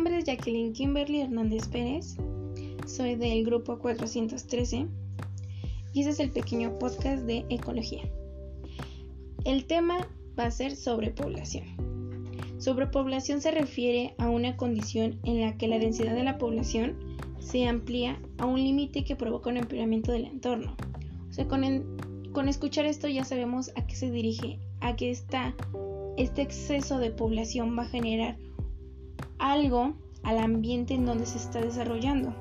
nombre es Jacqueline Kimberly Hernández Pérez. Soy del grupo 413 y este es el pequeño podcast de ecología. El tema va a ser sobrepoblación. Sobrepoblación se refiere a una condición en la que la densidad de la población se amplía a un límite que provoca un empeoramiento del entorno. O sea, con, con escuchar esto ya sabemos a qué se dirige, a que está este exceso de población va a generar algo al ambiente en donde se está desarrollando.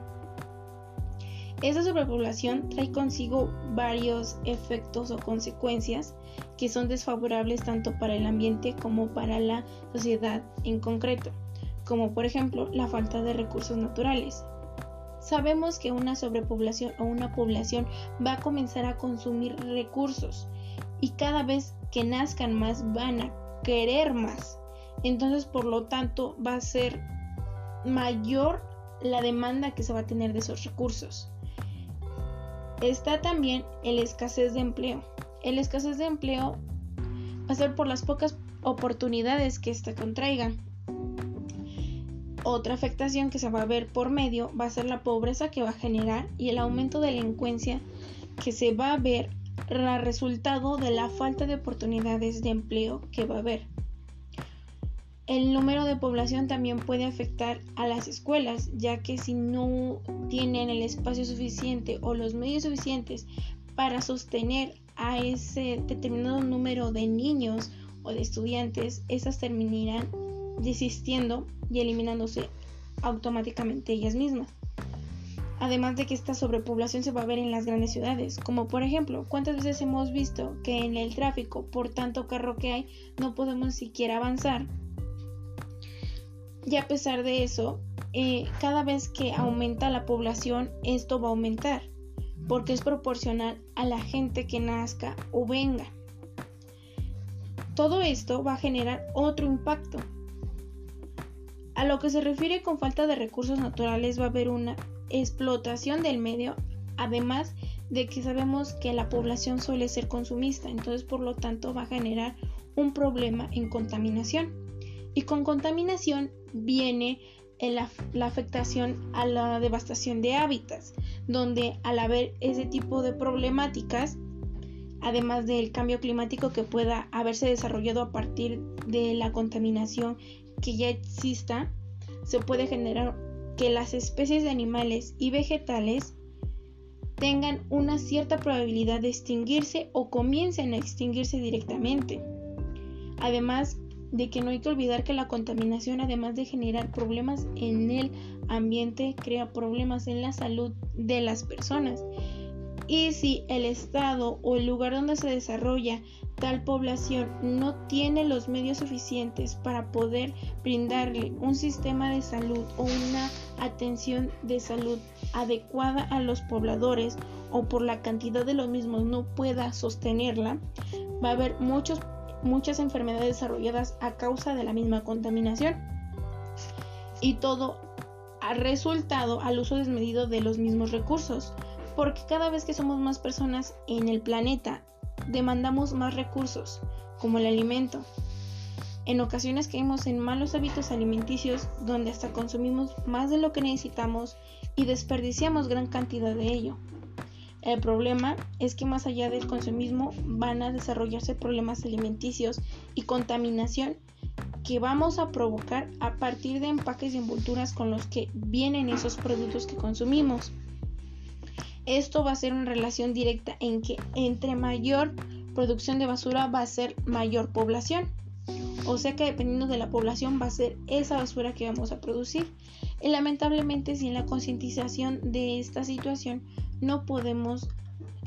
Esa sobrepoblación trae consigo varios efectos o consecuencias que son desfavorables tanto para el ambiente como para la sociedad en concreto, como por ejemplo la falta de recursos naturales. Sabemos que una sobrepoblación o una población va a comenzar a consumir recursos y cada vez que nazcan más van a querer más. Entonces, por lo tanto, va a ser mayor la demanda que se va a tener de esos recursos. Está también el escasez de empleo. El escasez de empleo va a ser por las pocas oportunidades que ésta contraiga. Otra afectación que se va a ver por medio va a ser la pobreza que va a generar y el aumento de delincuencia que se va a ver resultado de la falta de oportunidades de empleo que va a haber. El número de población también puede afectar a las escuelas, ya que si no tienen el espacio suficiente o los medios suficientes para sostener a ese determinado número de niños o de estudiantes, esas terminarán desistiendo y eliminándose automáticamente ellas mismas. Además de que esta sobrepoblación se va a ver en las grandes ciudades, como por ejemplo, ¿cuántas veces hemos visto que en el tráfico, por tanto carro que hay, no podemos siquiera avanzar? Y a pesar de eso, eh, cada vez que aumenta la población, esto va a aumentar, porque es proporcional a la gente que nazca o venga. Todo esto va a generar otro impacto. A lo que se refiere con falta de recursos naturales va a haber una explotación del medio, además de que sabemos que la población suele ser consumista, entonces por lo tanto va a generar un problema en contaminación. Y con contaminación viene la, afectación a la devastación de hábitats, donde al haber ese tipo de problemáticas, además del cambio climático que pueda haberse desarrollado a partir de la contaminación que ya exista, se puede generar que las especies de animales y vegetales tengan una cierta probabilidad de extinguirse o comiencen a extinguirse directamente. Además de que no hay que olvidar que la contaminación, además de generar problemas en el ambiente, crea problemas en la salud de las personas. Y si el estado o el lugar donde se desarrolla tal población no tiene los medios suficientes para poder brindarle un sistema de salud o una atención de salud adecuada a los pobladores o por la cantidad de los mismos no pueda sostenerla, va a haber muchos, muchas enfermedades desarrolladas a causa de la misma contaminación. Y todo ha resultado al uso desmedido de los mismos recursos, porque cada vez que somos más personas en el planeta demandamos más recursos, como el alimento. En ocasiones caemos en malos hábitos alimenticios donde hasta consumimos más de lo que necesitamos y desperdiciamos gran cantidad de ello. El problema es que más allá del consumismo van a desarrollarse problemas alimenticios y contaminación que vamos a provocar a partir de empaques y envolturas con los que vienen esos productos que consumimos. Esto va a ser una relación directa en que entre mayor producción de basura va a ser mayor población. O sea que dependiendo de la población va a ser esa basura que vamos a producir. Y lamentablemente sin la concientización de esta situación no podemos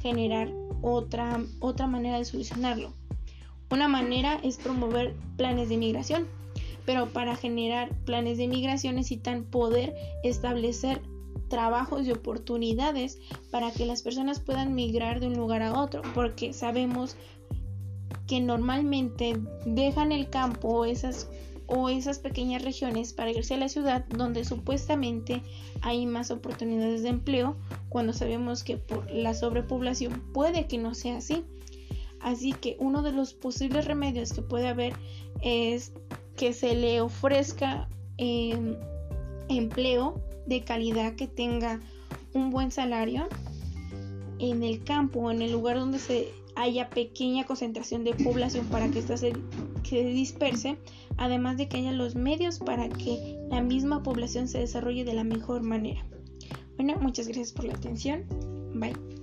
generar otra, otra manera de solucionarlo. Una manera es promover planes de migración, pero para generar planes de migración necesitan poder establecer trabajos y oportunidades para que las personas puedan migrar de un lugar a otro, porque sabemos que normalmente dejan el campo esas, o esas pequeñas regiones para irse a la ciudad donde supuestamente hay más oportunidades de empleo, cuando sabemos que por la sobrepoblación puede que no sea así. Así que uno de los posibles remedios que puede haber es que se le ofrezca eh, empleo de calidad que tenga un buen salario en el campo, en el lugar donde se haya pequeña concentración de población para que ésta se disperse, además de que haya los medios para que la misma población se desarrolle de la mejor manera. Bueno, muchas gracias por la atención. Bye.